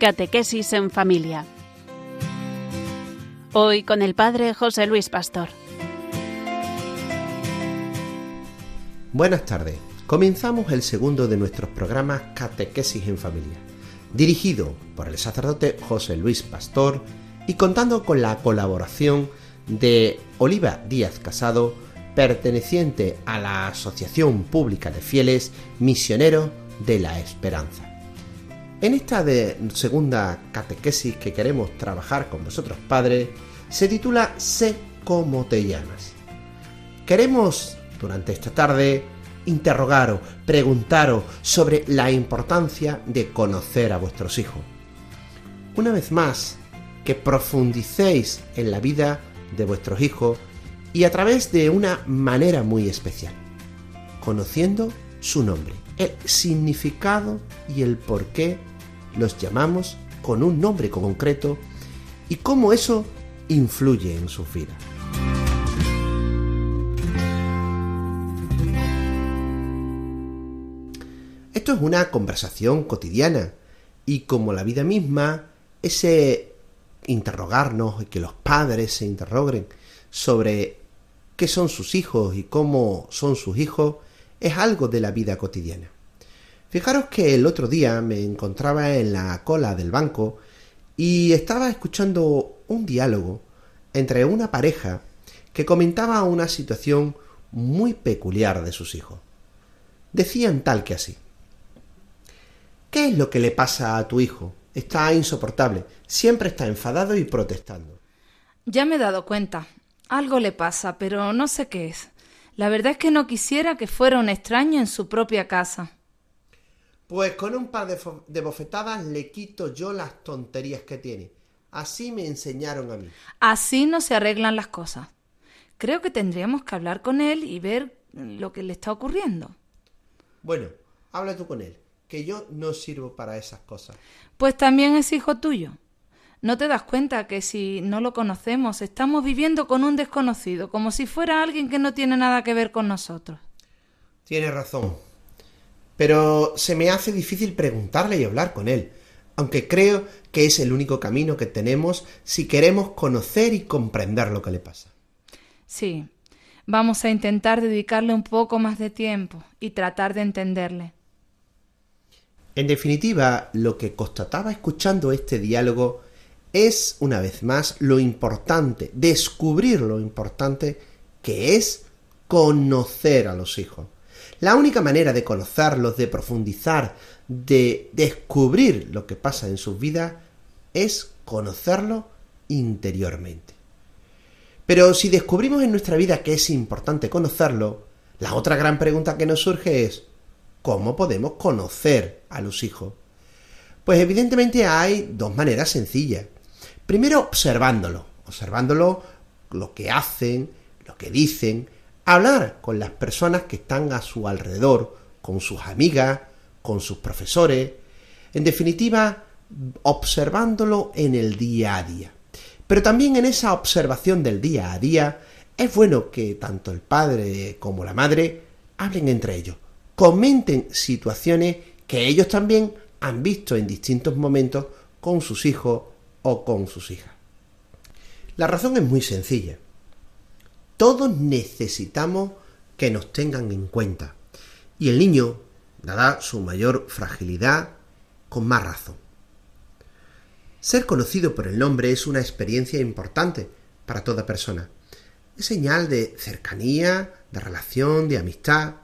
Catequesis en familia. Hoy con el Padre José Luis Pastor. Buenas tardes. Comenzamos el segundo de nuestros programas Catequesis en familia, dirigido por el sacerdote José Luis Pastor y contando con la colaboración de Oliva Díaz Casado, perteneciente a la Asociación Pública de Fieles Misioneros de la Esperanza. En esta de segunda catequesis que queremos trabajar con vosotros padres, se titula Sé cómo te llamas. Queremos durante esta tarde interrogaros, preguntaros sobre la importancia de conocer a vuestros hijos. Una vez más, que profundicéis en la vida de vuestros hijos y a través de una manera muy especial, conociendo su nombre, el significado y el por qué los llamamos con un nombre concreto y cómo eso influye en su vida. Esto es una conversación cotidiana y como la vida misma, ese interrogarnos y que los padres se interroguen sobre qué son sus hijos y cómo son sus hijos es algo de la vida cotidiana. Fijaros que el otro día me encontraba en la cola del banco y estaba escuchando un diálogo entre una pareja que comentaba una situación muy peculiar de sus hijos. Decían tal que así. ¿Qué es lo que le pasa a tu hijo? Está insoportable, siempre está enfadado y protestando. Ya me he dado cuenta. Algo le pasa, pero no sé qué es. La verdad es que no quisiera que fuera un extraño en su propia casa. Pues con un par de, bofetadas le quito yo las tonterías que tiene. Así me enseñaron a mí. Así no se arreglan las cosas. Creo que tendríamos que hablar con él y ver lo que le está ocurriendo. Bueno, habla tú con él que yo no sirvo para esas cosas. Pues también es hijo tuyo. ¿No te das cuenta que si no lo conocemos estamos viviendo con un desconocido, como si fuera alguien que no tiene nada que ver con nosotros? Tienes razón. Pero se me hace difícil preguntarle y hablar con él, aunque creo que es el único camino que tenemos si queremos conocer y comprender lo que le pasa. Sí, vamos a intentar dedicarle un poco más de tiempo y tratar de entenderle. En definitiva, lo que constataba escuchando este diálogo es, una vez más, lo importante, descubrir lo importante que es conocer a los hijos. La única manera de conocerlos, de profundizar, de descubrir lo que pasa en sus vidas, es conocerlo interiormente. Pero si descubrimos en nuestra vida que es importante conocerlo, la otra gran pregunta que nos surge es, ¿Cómo podemos conocer a los hijos? Pues evidentemente hay dos maneras sencillas. Primero, observándolo, observándolo lo que hacen, lo que dicen, hablar con las personas que están a su alrededor, con sus amigas, con sus profesores, en definitiva, observándolo en el día a día. Pero también en esa observación del día a día es bueno que tanto el padre como la madre hablen entre ellos, comenten situaciones que ellos también han visto en distintos momentos con sus hijos o con sus hijas. La razón es muy sencilla. Todos necesitamos que nos tengan en cuenta. Y el niño, dada su mayor fragilidad, con más razón. Ser conocido por el nombre es una experiencia importante para toda persona. Es señal de cercanía, de relación, de amistad.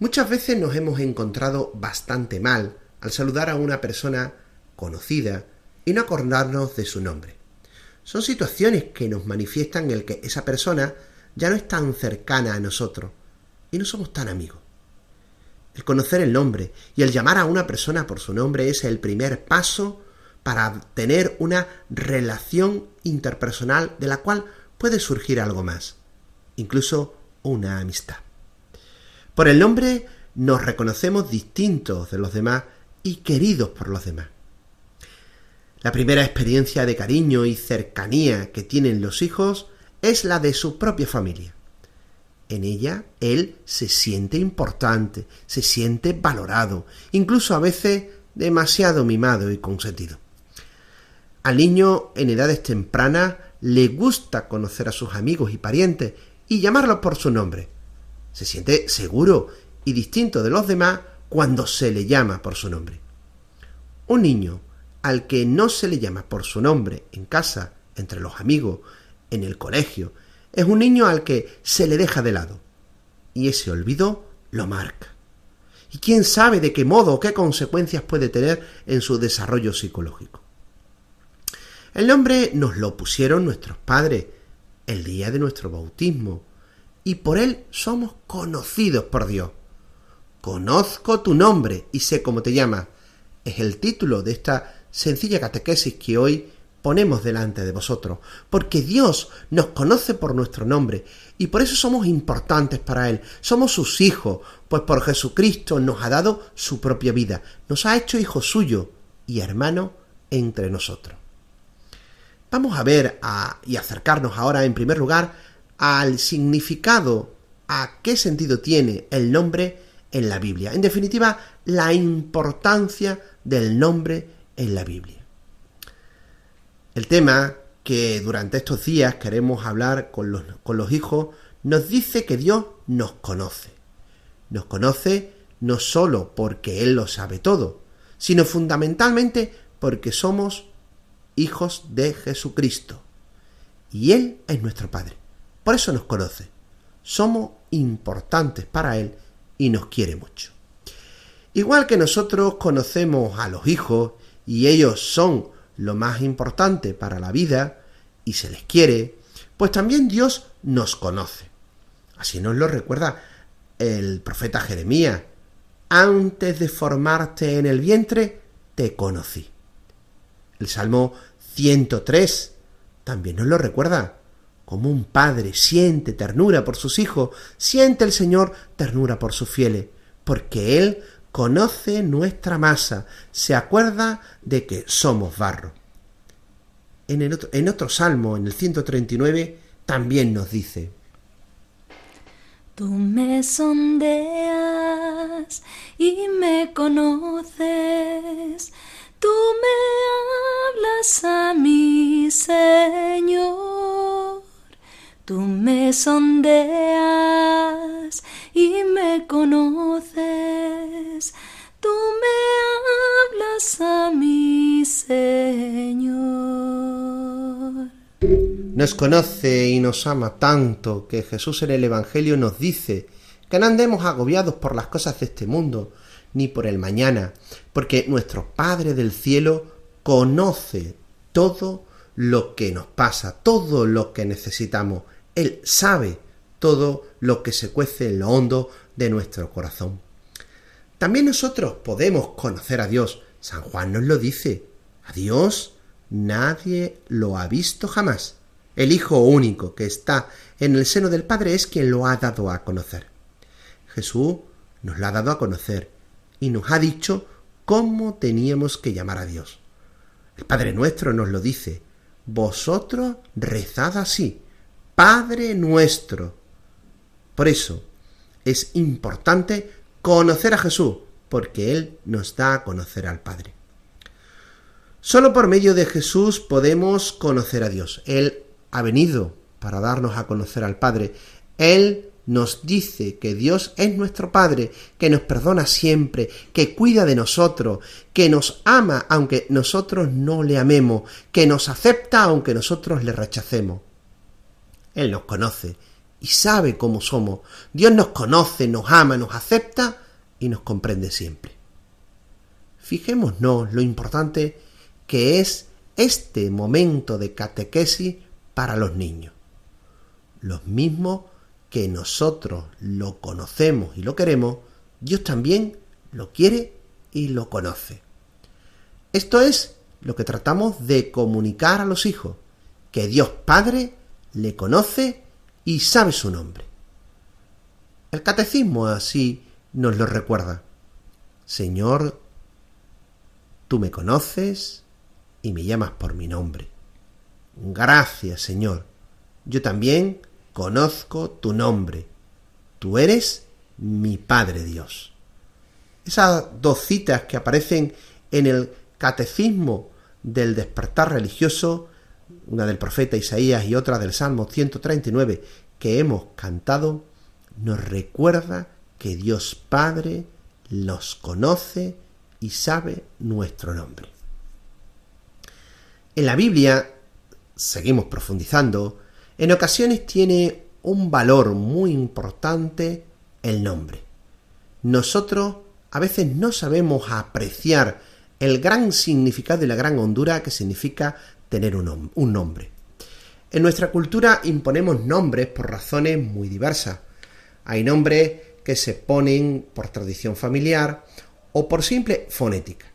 Muchas veces nos hemos encontrado bastante mal al saludar a una persona conocida y no acordarnos de su nombre. Son situaciones que nos manifiestan el que esa persona ya no es tan cercana a nosotros y no somos tan amigos. El conocer el nombre y el llamar a una persona por su nombre es el primer paso para tener una relación interpersonal de la cual puede surgir algo más, incluso una amistad. Por el nombre nos reconocemos distintos de los demás y queridos por los demás. La primera experiencia de cariño y cercanía que tienen los hijos es la de su propia familia. En ella él se siente importante, se siente valorado, incluso a veces demasiado mimado y consentido. Al niño en edades tempranas le gusta conocer a sus amigos y parientes y llamarlos por su nombre. Se siente seguro y distinto de los demás cuando se le llama por su nombre. Un niño al que no se le llama por su nombre en casa, entre los amigos, en el colegio, es un niño al que se le deja de lado. Y ese olvido lo marca. Y quién sabe de qué modo o qué consecuencias puede tener en su desarrollo psicológico. El nombre nos lo pusieron nuestros padres el día de nuestro bautismo, y por él somos conocidos por Dios. Conozco tu nombre y sé cómo te llamas. Es el título de esta sencilla catequesis que hoy ponemos delante de vosotros, porque Dios nos conoce por nuestro nombre y por eso somos importantes para Él. Somos sus hijos, pues por Jesucristo nos ha dado su propia vida, nos ha hecho hijos suyos y hermanos entre nosotros. Vamos a ver y acercarnos ahora en primer lugar al significado, a qué sentido tiene el nombre en la Biblia. En definitiva, la importancia del nombre en la Biblia. El tema que durante estos días queremos hablar con los, con los hijos nos dice que Dios nos conoce. Nos conoce no sólo porque Él lo sabe todo, sino fundamentalmente porque somos hijos de Jesucristo. Y Él es nuestro Padre. Por eso nos conoce. Somos importantes para Él y nos quiere mucho. Igual que nosotros conocemos a los hijos y ellos son lo más importante para la vida y se les quiere, pues también Dios nos conoce. Así nos lo recuerda el profeta Jeremías. Antes de formarte en el vientre, te conocí. El Salmo 103 también nos lo recuerda. Como un padre siente ternura por sus hijos, siente el Señor ternura por sus fieles, porque Él conoce nuestra masa, se acuerda de que somos barro. En, otro, en otro salmo, en el 139, también nos dice, Tú me sondeas y me conoces, tú me hablas a mi Señor, tú me sondeas y me conoces, tú me hablas a mi Señor. Nos conoce y nos ama tanto que Jesús en el Evangelio nos dice que no andemos agobiados por las cosas de este mundo, ni por el mañana, porque nuestro Padre del cielo conoce todo lo que nos pasa, todo lo que necesitamos. Él sabe todo lo que se cuece en lo hondo de nuestro corazón. También nosotros podemos conocer a Dios. San Juan nos lo dice. A Dios nadie lo ha visto jamás. El Hijo único que está en el seno del Padre es quien lo ha dado a conocer. Jesús nos lo ha dado a conocer y nos ha dicho cómo teníamos que llamar a Dios. El Padre nuestro nos lo dice. Vosotros rezad así. Padre nuestro. Por eso es importante conocer a Jesús, porque Él nos da a conocer al Padre. Solo por medio de Jesús podemos conocer a Dios. Él ha venido para darnos a conocer al Padre. Él nos dice que Dios es nuestro Padre, que nos perdona siempre, que cuida de nosotros, que nos ama aunque nosotros no le amemos, que nos acepta aunque nosotros le rechacemos. Él nos conoce y sabe cómo somos. Dios nos conoce, nos ama, nos acepta y nos comprende siempre. Fijémonos lo importante que es este momento de catequesis para los niños. Los mismos que nosotros lo conocemos y lo queremos, Dios también lo quiere y lo conoce. Esto es lo que tratamos de comunicar a los hijos, que Dios Padre le conoce y sabe su nombre. El catecismo así nos lo recuerda. Señor, tú me conoces y me llamas por mi nombre. Gracias, Señor. Yo también conozco tu nombre. Tú eres mi Padre Dios. Esas dos citas que aparecen en el catecismo del despertar religioso, una del profeta Isaías y otra del Salmo 139 que hemos cantado, nos recuerda que Dios Padre los conoce y sabe nuestro nombre. En la Biblia, seguimos profundizando, en ocasiones tiene un valor muy importante el nombre. Nosotros a veces no sabemos apreciar el gran significado y la gran hondura que significa tener un, nombre. En nuestra cultura imponemos nombres por razones muy diversas. Hay nombres que se ponen por tradición familiar o por simple fonética,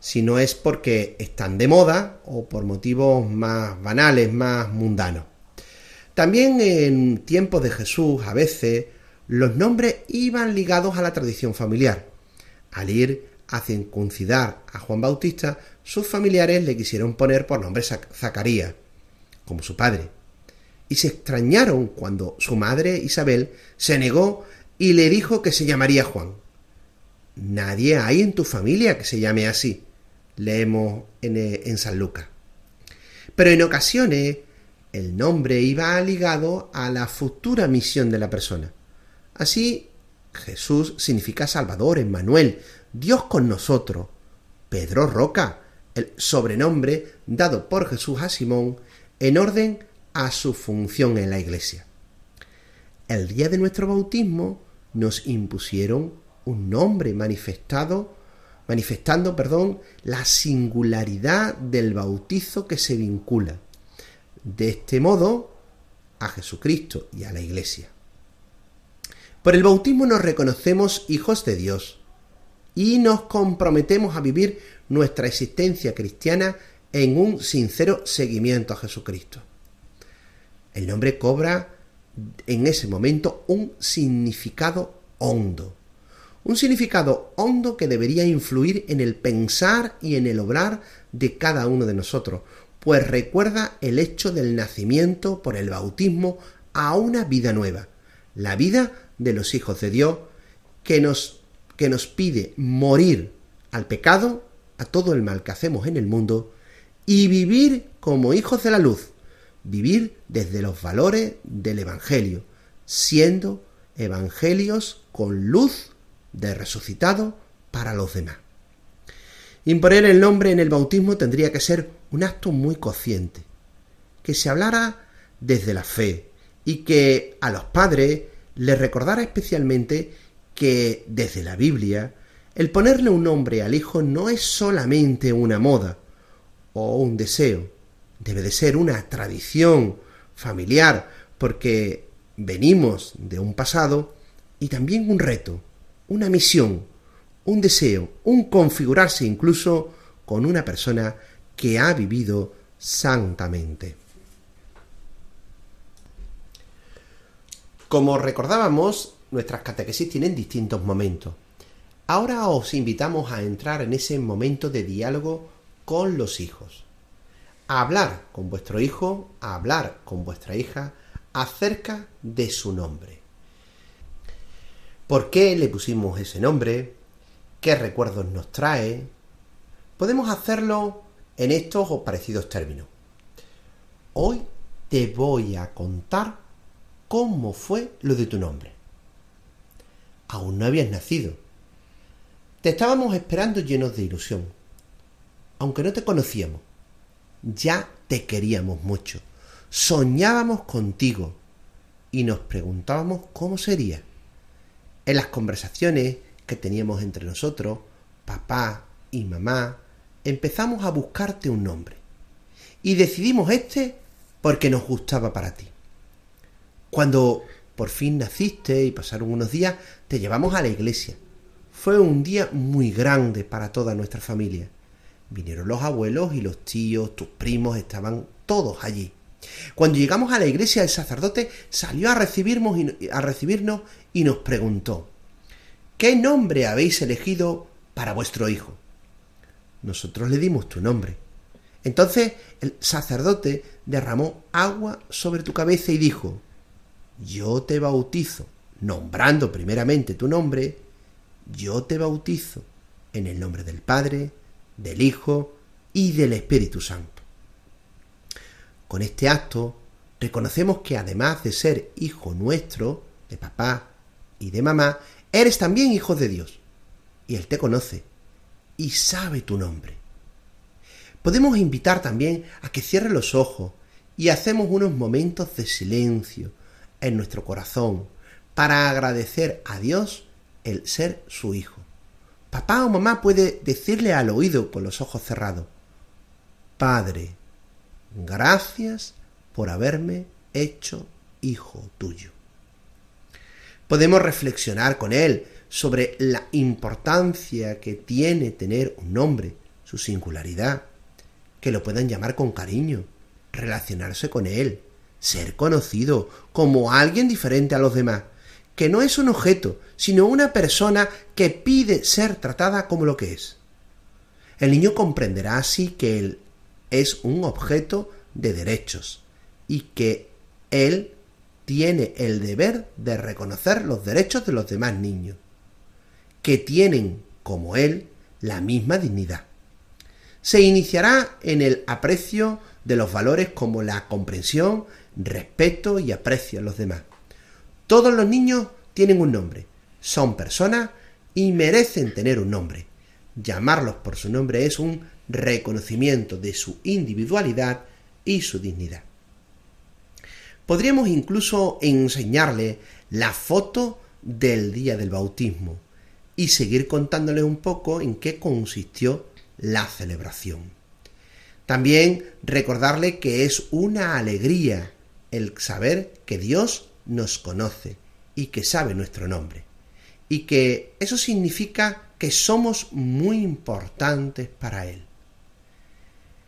si no es porque están de moda o por motivos más banales, más mundanos. También en tiempos de Jesús a veces los nombres iban ligados a la tradición familiar. Al ir a circuncidar a Juan Bautista, sus familiares le quisieron poner por nombre Zacarías, como su padre. Y se extrañaron cuando su madre Isabel se negó y le dijo que se llamaría Juan. Nadie hay en tu familia que se llame así, leemos en, eh, en San Lucas. Pero en ocasiones el nombre iba ligado a la futura misión de la persona. Así, Jesús significa Salvador, Emmanuel, Dios con nosotros. Pedro Roca, el sobrenombre dado por Jesús a Simón en orden a su función en la iglesia. El día de nuestro bautismo nos impusieron un nombre manifestado manifestando, perdón, la singularidad del bautizo que se vincula de este modo a Jesucristo y a la Iglesia. Por el bautismo nos reconocemos hijos de Dios y nos comprometemos a vivir nuestra existencia cristiana en un sincero seguimiento a Jesucristo. El nombre cobra en ese momento un significado hondo. Un significado hondo que debería influir en el pensar y en el obrar de cada uno de nosotros, pues recuerda el hecho del nacimiento por el bautismo a una vida nueva, la vida de los hijos de Dios, que nos, que nos pide morir al pecado, a todo el mal que hacemos en el mundo, y vivir como hijos de la luz, vivir desde los valores del Evangelio, siendo evangelios con luz de resucitado para los demás. Imponer el nombre en el bautismo tendría que ser un acto muy consciente, que se hablara desde la fe y que a los padres les recordara especialmente que desde la Biblia el ponerle un nombre al hijo no es solamente una moda o un deseo, debe de ser una tradición familiar, porque venimos de un pasado y también un reto, una misión, un deseo, un configurarse incluso con una persona que ha vivido santamente. Como recordábamos, nuestras catequesis tienen distintos momentos. Ahora os invitamos a entrar en ese momento de diálogo con los hijos a hablar con vuestro hijo, a hablar con vuestra hija acerca de su nombre. ¿Por qué le pusimos ese nombre? ¿Qué recuerdos nos trae? Podemos hacerlo en estos o parecidos términos. Hoy te voy a contar cómo fue lo de tu nombre. Aún no habías nacido. Te estábamos esperando llenos de ilusión, aunque no te conocíamos ya te queríamos mucho, soñábamos contigo y nos preguntábamos cómo sería. En las conversaciones que teníamos entre nosotros, papá y mamá, empezamos a buscarte un nombre. Y decidimos este porque nos gustaba para ti. Cuando por fin naciste y pasaron unos días, te llevamos a la iglesia. Fue un día muy grande para toda nuestra familia. Vinieron los abuelos y los tíos, tus primos, estaban todos allí. Cuando llegamos a la iglesia, el sacerdote salió a recibirnos y, a recibirnos y nos preguntó, ¿qué nombre habéis elegido para vuestro hijo? Nosotros le dimos tu nombre. Entonces el sacerdote derramó agua sobre tu cabeza y dijo, yo te bautizo, nombrando primeramente tu nombre, yo te bautizo en el nombre del Padre, del Hijo y del Espíritu Santo. Con este acto reconocemos que además de ser hijo nuestro, de papá y de mamá, eres también hijo de Dios. Y Él te conoce y sabe tu nombre. Podemos invitar también a que cierre los ojos y hacemos unos momentos de silencio en nuestro corazón para agradecer a Dios el ser su hijo. Papá o mamá puede decirle al oído con los ojos cerrados, Padre, gracias por haberme hecho hijo tuyo. Podemos reflexionar con él sobre la importancia que tiene tener un nombre, su singularidad, que lo puedan llamar con cariño, relacionarse con él, ser conocido como alguien diferente a los demás, que no es un objeto, sino una persona que pide ser tratada como lo que es. El niño comprenderá así que él es un objeto de derechos y que él tiene el deber de reconocer los derechos de los demás niños, que tienen, como él, la misma dignidad. Se iniciará en el aprecio de los valores como la comprensión, respeto y aprecio a los demás. Todos los niños tienen un nombre, son personas y merecen tener un nombre. Llamarlos por su nombre es un reconocimiento de su individualidad y su dignidad. Podríamos incluso enseñarle la foto del día del bautismo y seguir contándole un poco en qué consistió la celebración. También recordarle que es una alegría el saber que Dios nos conoce y que sabe nuestro nombre. Y que eso significa que somos muy importantes para Él.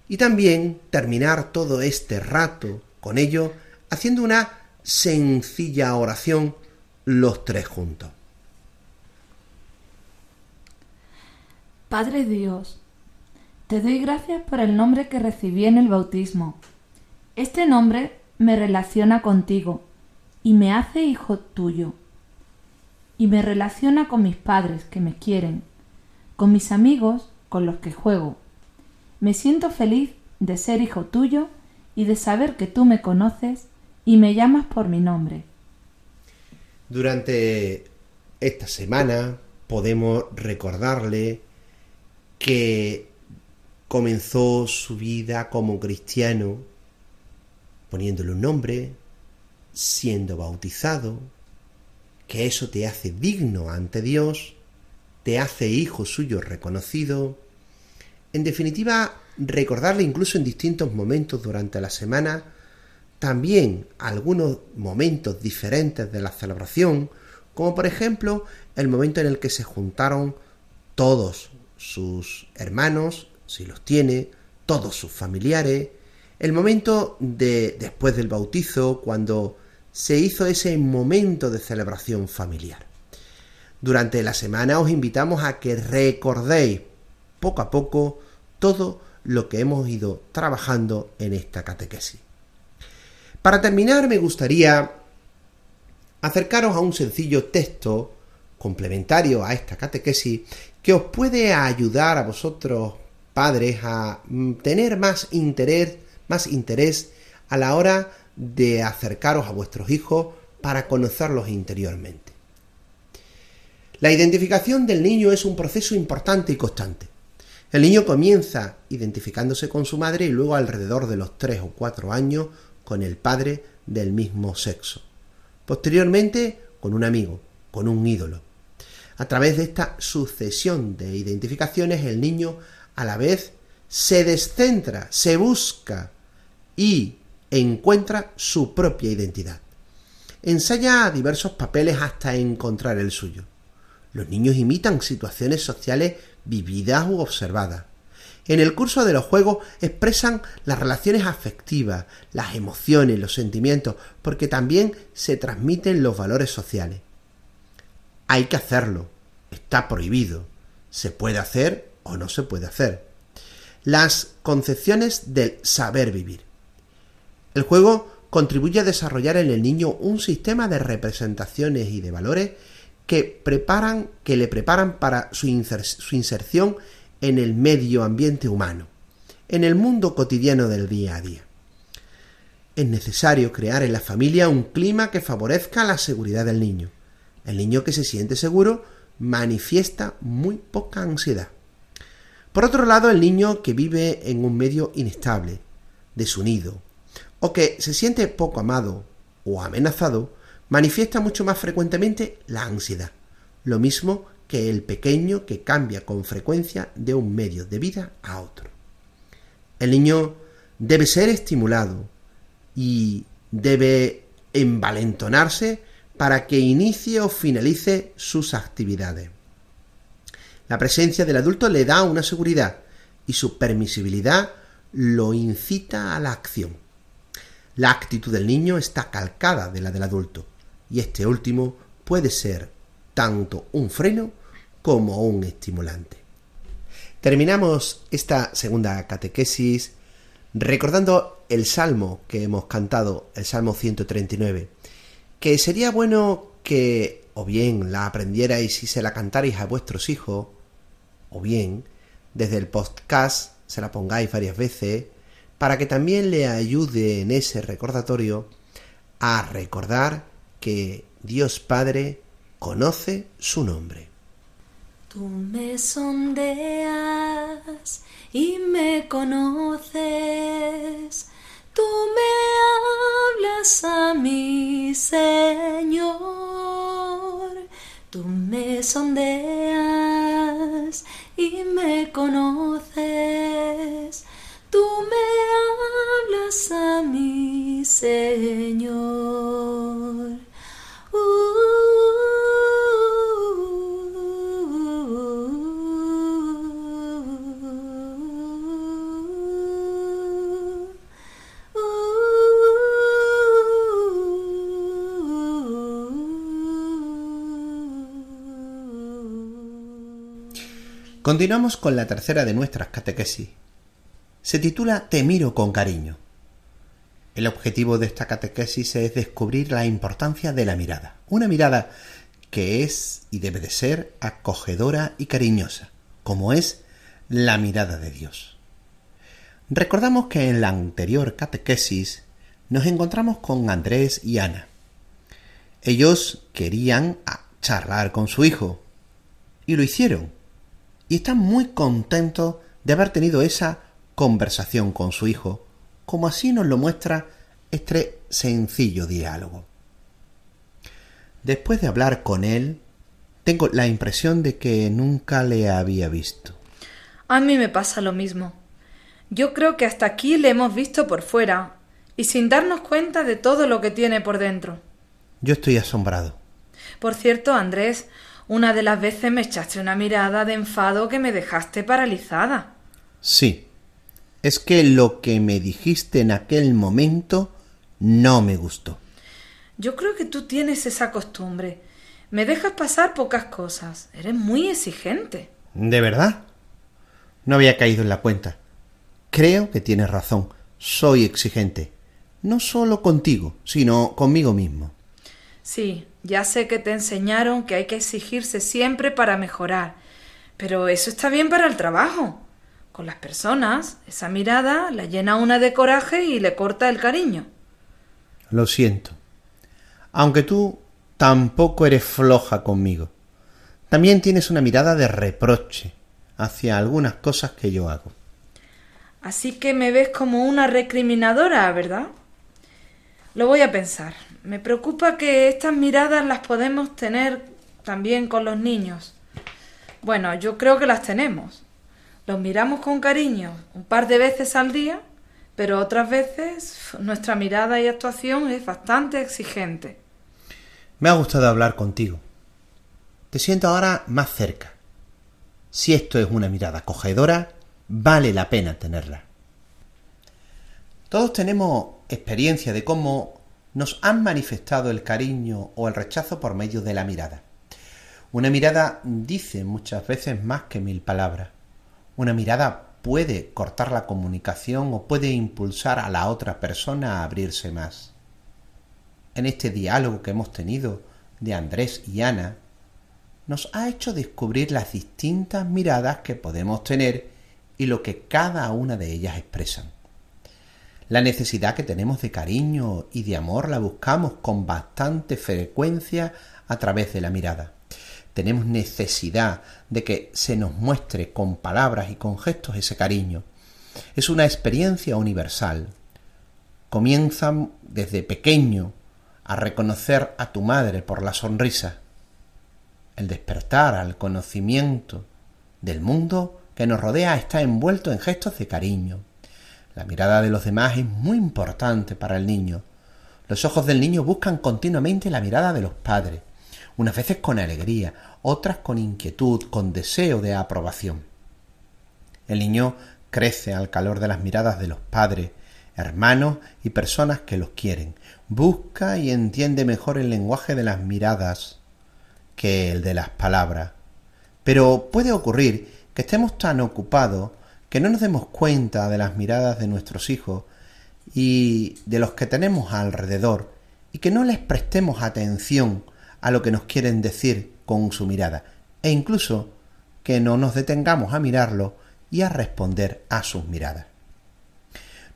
Y también terminar todo este rato con ello haciendo una sencilla oración los tres juntos. Padre Dios, te doy gracias por el nombre que recibí en el bautismo. Este nombre me relaciona contigo y me hace hijo tuyo. Y me relaciona con mis padres que me quieren, con mis amigos con los que juego. Me siento feliz de ser hijo tuyo y de saber que tú me conoces y me llamas por mi nombre. Durante esta semana podemos recordarle que comenzó su vida como cristiano poniéndole un nombre, siendo bautizado, que eso te hace digno ante Dios, te hace hijo suyo reconocido. En definitiva, recordarle incluso en distintos momentos durante la semana también algunos momentos diferentes de la celebración, como por ejemplo el momento en el que se juntaron todos sus hermanos, si los tiene, todos sus familiares, el momento de después del bautizo, cuando se hizo ese momento de celebración familiar. Durante la semana os invitamos a que recordéis poco a poco todo lo que hemos ido trabajando en esta catequesis. Para terminar, me gustaría acercaros a un sencillo texto complementario a esta catequesis que os puede ayudar a vosotros, padres, a mm, tener más interés, más interés a la hora de acercaros a vuestros hijos para conocerlos interiormente. La identificación del niño es un proceso importante y constante. El niño comienza identificándose con su madre y luego alrededor de los tres o cuatro años con el padre del mismo sexo. Posteriormente, con un amigo, con un ídolo. A través de esta sucesión de identificaciones, el niño a la vez se descentra, se busca y encuentra su propia identidad. Ensaya diversos papeles hasta encontrar el suyo. Los niños imitan situaciones sociales vividas u observadas. En el curso de los juegos expresan las relaciones afectivas, las emociones, los sentimientos, porque también se transmiten los valores sociales. Hay que hacerlo, está prohibido, se puede hacer o no se puede hacer. Las concepciones del saber vivir. El juego contribuye a desarrollar en el niño un sistema de representaciones y de valores que preparan, que le preparan para su, su inserción en el medio ambiente humano. en el mundo cotidiano del día a día. Es necesario crear en la familia un clima que favorezca la seguridad del niño. El niño que se siente seguro manifiesta muy poca ansiedad. Por otro lado, el niño que vive en un medio inestable, desunido, o que se siente poco amado o amenazado, manifiesta mucho más frecuentemente la ansiedad, lo mismo que el pequeño que cambia con frecuencia de un medio de vida a otro. El niño debe ser estimulado y debe envalentonarse para que inicie o finalice sus actividades. La presencia del adulto le da una seguridad y su permisibilidad lo incita a la acción. La actitud del niño está calcada de la del adulto y este último puede ser tanto un freno como un estimulante. Terminamos esta segunda catequesis recordando el salmo que hemos cantado, el salmo 139, que sería bueno que o bien la aprendierais y se la cantarais a vuestros hijos, o bien desde el podcast se la pongáis varias veces, para que también le ayude en ese recordatorio a recordar que Dios Padre conoce su nombre. Tú me sondeas y me conoces, tú me hablas a mi Señor, tú me sondeas y me conoces, tú me hablas a mi Señor. Continuamos con la tercera de nuestras catequesis. Se titula Te miro con cariño. El objetivo de esta catequesis es descubrir la importancia de la mirada. Una mirada que es y debe de ser acogedora y cariñosa, como es la mirada de Dios. Recordamos que en la anterior catequesis nos encontramos con Andrés y Ana. Ellos querían charlar con su hijo y lo hicieron y está muy contento de haber tenido esa conversación con su hijo, como así nos lo muestra este sencillo diálogo. Después de hablar con él, tengo la impresión de que nunca le había visto. A mí me pasa lo mismo. Yo creo que hasta aquí le hemos visto por fuera y sin darnos cuenta de todo lo que tiene por dentro. Yo estoy asombrado. Por cierto, Andrés, una de las veces me echaste una mirada de enfado que me dejaste paralizada. Sí. Es que lo que me dijiste en aquel momento no me gustó. Yo creo que tú tienes esa costumbre. Me dejas pasar pocas cosas. Eres muy exigente. ¿De verdad? No había caído en la cuenta. Creo que tienes razón. Soy exigente. No solo contigo, sino conmigo mismo. Sí, ya sé que te enseñaron que hay que exigirse siempre para mejorar, pero eso está bien para el trabajo. Con las personas, esa mirada la llena una de coraje y le corta el cariño. Lo siento. Aunque tú tampoco eres floja conmigo. También tienes una mirada de reproche hacia algunas cosas que yo hago. Así que me ves como una recriminadora, ¿verdad? Lo voy a pensar. Me preocupa que estas miradas las podemos tener también con los niños. Bueno, yo creo que las tenemos. Los miramos con cariño un par de veces al día, pero otras veces nuestra mirada y actuación es bastante exigente. Me ha gustado hablar contigo. Te siento ahora más cerca. Si esto es una mirada acogedora, vale la pena tenerla. Todos tenemos experiencia de cómo nos han manifestado el cariño o el rechazo por medio de la mirada. Una mirada dice muchas veces más que mil palabras. Una mirada puede cortar la comunicación o puede impulsar a la otra persona a abrirse más. En este diálogo que hemos tenido de Andrés y Ana, nos ha hecho descubrir las distintas miradas que podemos tener y lo que cada una de ellas expresan. La necesidad que tenemos de cariño y de amor la buscamos con bastante frecuencia a través de la mirada. Tenemos necesidad de que se nos muestre con palabras y con gestos ese cariño. Es una experiencia universal. Comienzan desde pequeño a reconocer a tu madre por la sonrisa. El despertar al conocimiento del mundo que nos rodea está envuelto en gestos de cariño. La mirada de los demás es muy importante para el niño. Los ojos del niño buscan continuamente la mirada de los padres, unas veces con alegría, otras con inquietud, con deseo de aprobación. El niño crece al calor de las miradas de los padres, hermanos y personas que los quieren. Busca y entiende mejor el lenguaje de las miradas que el de las palabras. Pero puede ocurrir que estemos tan ocupados que no nos demos cuenta de las miradas de nuestros hijos y de los que tenemos alrededor y que no les prestemos atención a lo que nos quieren decir con su mirada e incluso que no nos detengamos a mirarlo y a responder a sus miradas.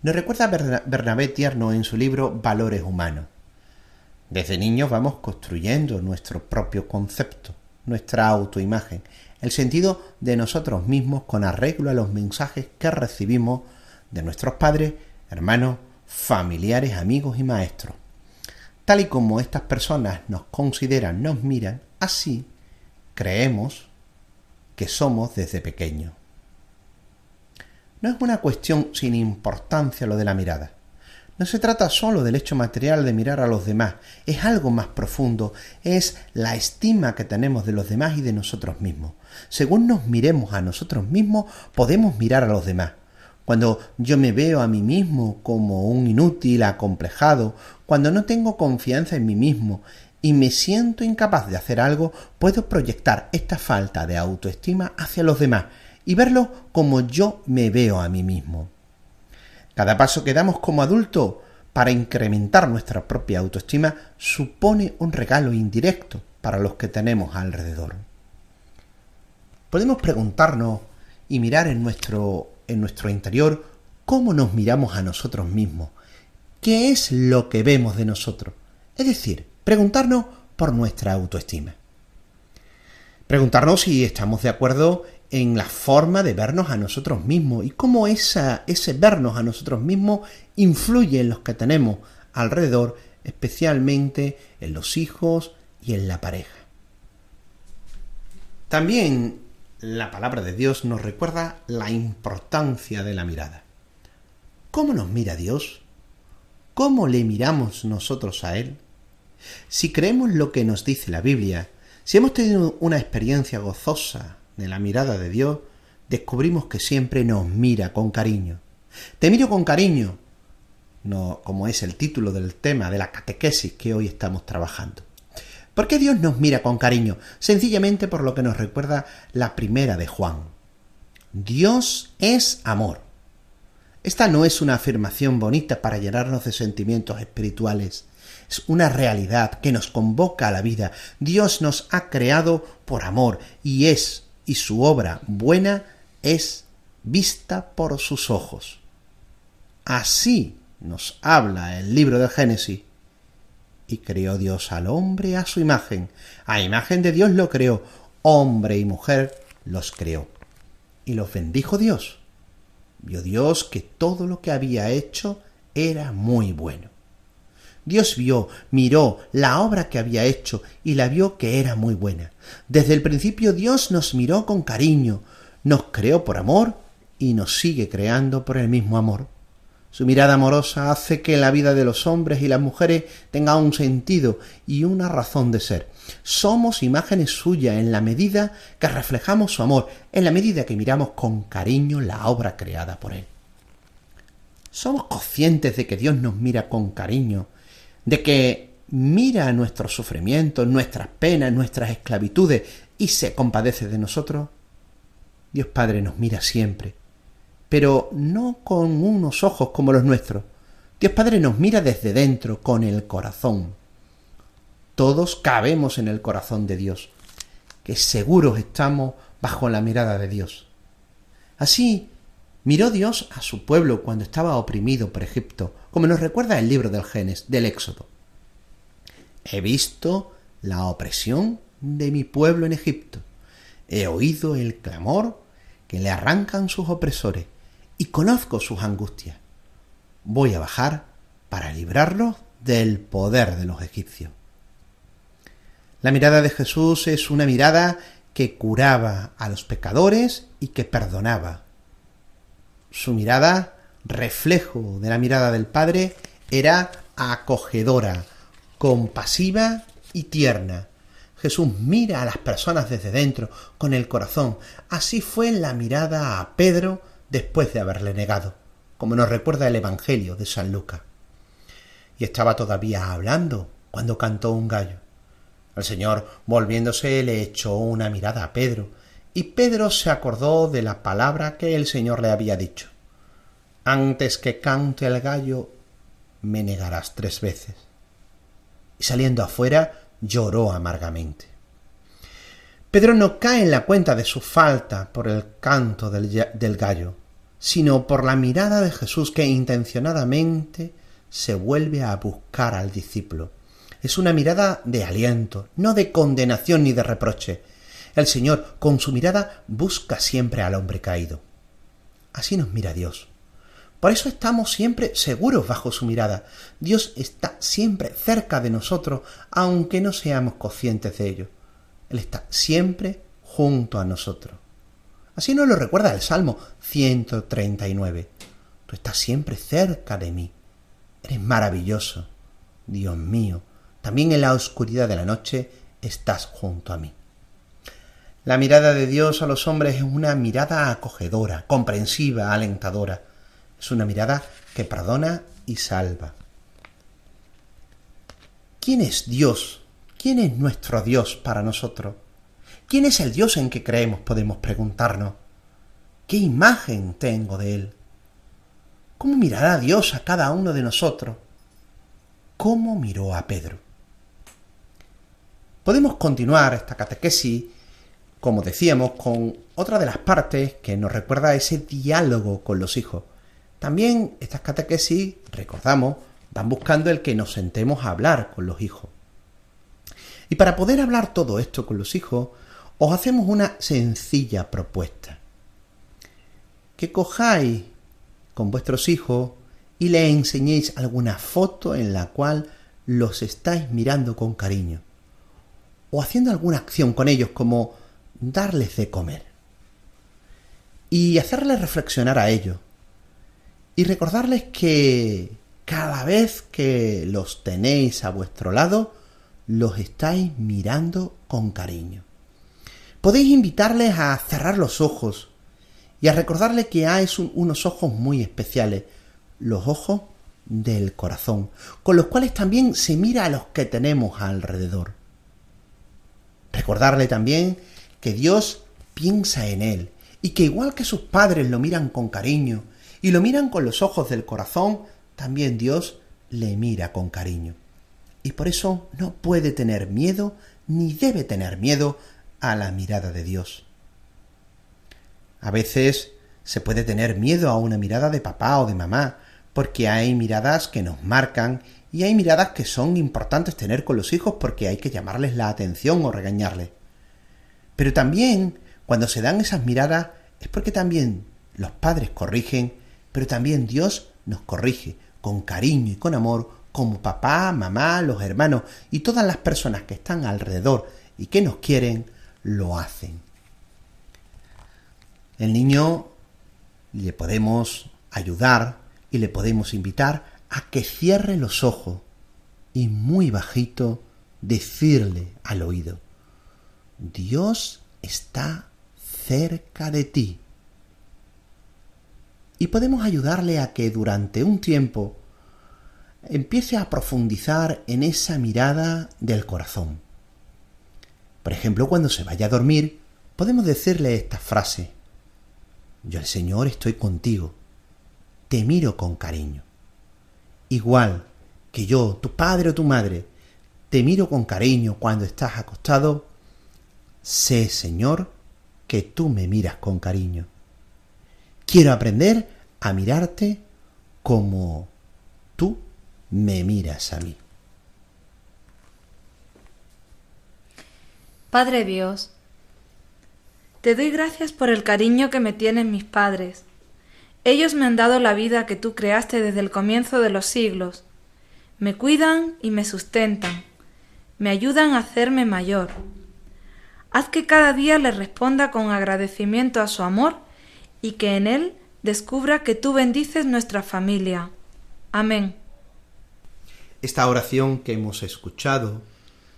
Nos recuerda Bernabé Tierno en su libro Valores Humanos. Desde niños vamos construyendo nuestro propio concepto, nuestra autoimagen, el sentido de nosotros mismos con arreglo a los mensajes que recibimos de nuestros padres, hermanos, familiares, amigos y maestros. Tal y como estas personas nos consideran, nos miran, así creemos que somos desde pequeños. No es una cuestión sin importancia lo de la mirada. No se trata solo del hecho material de mirar a los demás, es algo más profundo, es la estima que tenemos de los demás y de nosotros mismos. Según nos miremos a nosotros mismos, podemos mirar a los demás. Cuando yo me veo a mí mismo como un inútil, acomplejado, cuando no tengo confianza en mí mismo y me siento incapaz de hacer algo, puedo proyectar esta falta de autoestima hacia los demás y verlo como yo me veo a mí mismo. Cada paso que damos como adulto para incrementar nuestra propia autoestima supone un regalo indirecto para los que tenemos alrededor. Podemos preguntarnos y mirar en nuestro, en nuestro interior cómo nos miramos a nosotros mismos, qué es lo que vemos de nosotros, es decir, preguntarnos por nuestra autoestima. Preguntarnos si estamos de acuerdo en la forma de vernos a nosotros mismos y cómo esa, ese vernos a nosotros mismos influye en los que tenemos alrededor, especialmente en los hijos y en la pareja. También la palabra de Dios nos recuerda la importancia de la mirada. ¿Cómo nos mira Dios? ¿Cómo le miramos nosotros a Él? Si creemos lo que nos dice la Biblia, si hemos tenido una experiencia gozosa de la mirada de Dios, descubrimos que siempre nos mira con cariño. Te miro con cariño, no como es el título del tema de la catequesis que hoy estamos trabajando. ¿Por qué Dios nos mira con cariño? Sencillamente por lo que nos recuerda la primera de Juan. Dios es amor. Esta no es una afirmación bonita para llenarnos de sentimientos espirituales. Es una realidad que nos convoca a la vida. Dios nos ha creado por amor y es y su obra buena es vista por sus ojos. Así nos habla el libro del Génesis. Y creó Dios al hombre a su imagen. A imagen de Dios lo creó. Hombre y mujer los creó. Y los bendijo Dios. Vio Dios que todo lo que había hecho era muy bueno. Dios vio, miró la obra que había hecho y la vio que era muy buena. Desde el principio Dios nos miró con cariño, nos creó por amor y nos sigue creando por el mismo amor. Su mirada amorosa hace que la vida de los hombres y las mujeres tenga un sentido y una razón de ser. Somos imágenes suyas en la medida que reflejamos su amor, en la medida que miramos con cariño la obra creada por él. Somos conscientes de que Dios nos mira con cariño de que mira nuestros sufrimientos, nuestras penas, nuestras esclavitudes y se compadece de nosotros, Dios Padre nos mira siempre, pero no con unos ojos como los nuestros. Dios Padre nos mira desde dentro, con el corazón. Todos cabemos en el corazón de Dios, que seguros estamos bajo la mirada de Dios. Así Miró Dios a su pueblo cuando estaba oprimido por Egipto, como nos recuerda el libro del Genes, del Éxodo. He visto la opresión de mi pueblo en Egipto. He oído el clamor que le arrancan sus opresores y conozco sus angustias. Voy a bajar para librarlos del poder de los egipcios. La mirada de Jesús es una mirada que curaba a los pecadores y que perdonaba. Su mirada, reflejo de la mirada del Padre, era acogedora, compasiva y tierna. Jesús mira a las personas desde dentro, con el corazón. Así fue la mirada a Pedro después de haberle negado, como nos recuerda el Evangelio de San Lucas. Y estaba todavía hablando cuando cantó un gallo. El Señor, volviéndose, le echó una mirada a Pedro, y Pedro se acordó de la palabra que el Señor le había dicho. Antes que cante el gallo, me negarás tres veces. Y saliendo afuera, lloró amargamente. Pedro no cae en la cuenta de su falta por el canto del, del, gallo, sino por la mirada de Jesús que intencionadamente se vuelve a buscar al discípulo. Es una mirada de aliento, no de condenación ni de reproche. El Señor, con su mirada, busca siempre al hombre caído. Así nos mira Dios. Por eso estamos siempre seguros bajo su mirada. Dios está siempre cerca de nosotros, aunque no seamos conscientes de ello. Él está siempre junto a nosotros. Así nos lo recuerda el Salmo 139. Tú estás siempre cerca de mí. Eres maravilloso. Dios mío, también en la oscuridad de la noche estás junto a mí. La mirada de Dios a los hombres es una mirada acogedora, comprensiva, alentadora. Es una mirada que perdona y salva. ¿Quién es Dios? ¿Quién es nuestro Dios para nosotros? ¿Quién es el Dios en que creemos? Podemos preguntarnos. ¿Qué imagen tengo de Él? ¿Cómo mirará Dios a cada uno de nosotros? ¿Cómo miró a Pedro? Podemos continuar esta catequesis, como decíamos, con otra de las partes que nos recuerda ese diálogo con los hijos. También estas catequesis, recordamos, van buscando el que nos sentemos a hablar con los hijos. Y para poder hablar todo esto con los hijos, os hacemos una sencilla propuesta. Que cojáis con vuestros hijos y le enseñéis alguna foto en la cual los estáis mirando con cariño. O haciendo alguna acción con ellos como darles de comer. Y hacerles reflexionar a ellos y recordarles que cada vez que los tenéis a vuestro lado, los estáis mirando con cariño. Podéis invitarles a cerrar los ojos y a recordarles que hay unos ojos muy especiales, los ojos del corazón, con los cuales también se mira a los que tenemos alrededor. Recordarle también que Dios piensa en él y que igual que sus padres lo miran con cariño y lo miran con los ojos del corazón, también Dios le mira con cariño. Y por eso no puede tener miedo ni debe tener miedo a la mirada de Dios. A veces se puede tener miedo a una mirada de papá o de mamá, porque hay miradas que nos marcan y hay miradas que son importantes tener con los hijos porque hay que llamarles la atención o regañarles. Pero también, cuando se dan esas miradas, es porque también los padres corrigen pero también Dios nos corrige con cariño y con amor, como papá, mamá, los hermanos y todas las personas que están alrededor y que nos quieren, lo hacen. El niño le podemos ayudar y le podemos invitar a que cierre los ojos y muy bajito decirle al oído, Dios está cerca de ti y podemos ayudarle a que durante un tiempo empiece a profundizar en esa mirada del corazón. Por ejemplo, cuando se vaya a dormir, podemos decirle esta frase. Yo el Señor estoy contigo, te miro con cariño. Igual que yo, tu padre o tu madre, te miro con cariño cuando estás acostado, sé, Señor, que tú me miras con cariño. Quiero aprender a mirarte como tú me miras a mí. Padre Dios, te doy gracias por el cariño que me tienen mis padres. Ellos me han dado la vida que tú creaste desde el comienzo de los siglos. Me cuidan y me sustentan. Me ayudan a hacerme mayor. Haz que cada día les responda con agradecimiento a su amor y que en él descubra que tú bendices nuestra familia. Amén. Esta oración que hemos escuchado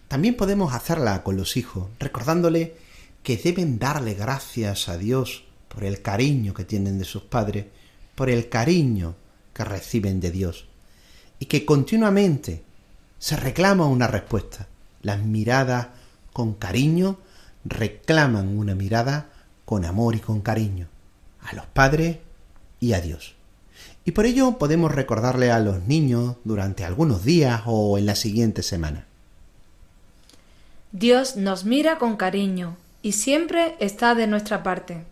también podemos hacerla con los hijos, recordándole que deben darle gracias a Dios por el cariño que tienen de sus padres, por el cariño que reciben de Dios, y que continuamente se reclama una respuesta. Las miradas con cariño reclaman una mirada con amor y con cariño a los padres y a Dios. Y por ello podemos recordarle a los niños durante algunos días o en la siguiente semana. Dios nos mira con cariño y siempre está de nuestra parte.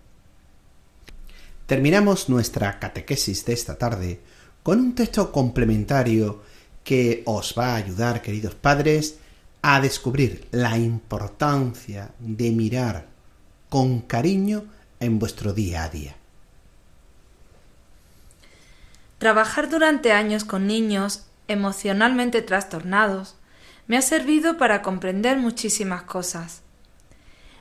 Terminamos nuestra catequesis de esta tarde con un texto complementario que os va a ayudar, queridos padres, a descubrir la importancia de mirar con cariño en vuestro día a día. Trabajar durante años con niños emocionalmente trastornados me ha servido para comprender muchísimas cosas.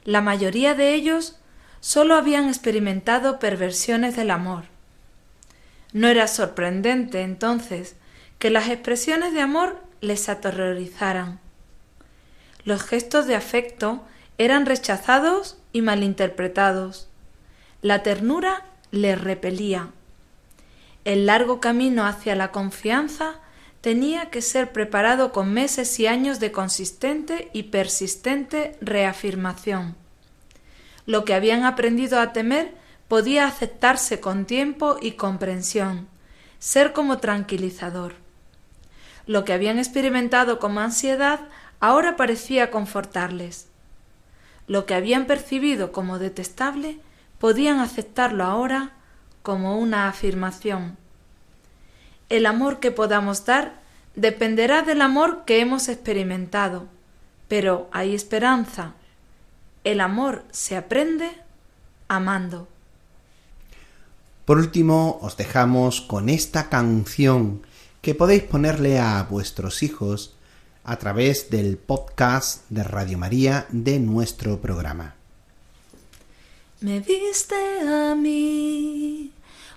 La mayoría de ellos solo habían experimentado perversiones del amor. No era sorprendente entonces que las expresiones de amor les aterrorizaran. Los gestos de afecto eran rechazados y malinterpretados. La ternura les repelía. El largo camino hacia la confianza tenía que ser preparado con meses y años de consistente y persistente reafirmación. Lo que habían aprendido a temer podía aceptarse con tiempo y comprensión, ser como tranquilizador. Lo que habían experimentado como ansiedad ahora parecía confortarles. Lo que habían percibido como detestable podían aceptarlo ahora como una afirmación. El amor que podamos dar dependerá del amor que hemos experimentado, pero hay esperanza. El amor se aprende amando. Por último, os dejamos con esta canción que podéis ponerle a vuestros hijos a través del podcast de Radio María de nuestro programa. Me viste a mí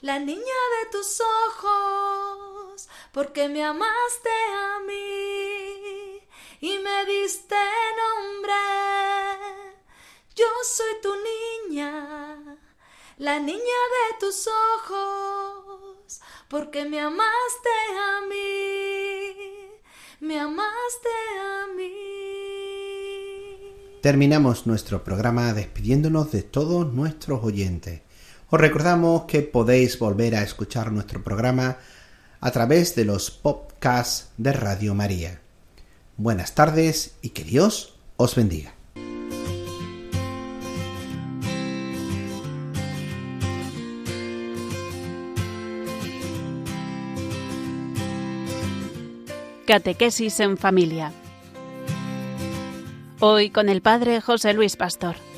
la niña de tus ojos, porque me amaste a mí y me diste nombre. Yo soy tu niña, la niña de tus ojos, porque me amaste a mí, me amaste a mí. Terminamos nuestro programa despidiéndonos de todos nuestros oyentes. Os recordamos que podéis volver a escuchar nuestro programa a través de los podcasts de Radio María. Buenas tardes y que Dios os bendiga. Catequesis en familia. Hoy con el Padre José Luis Pastor.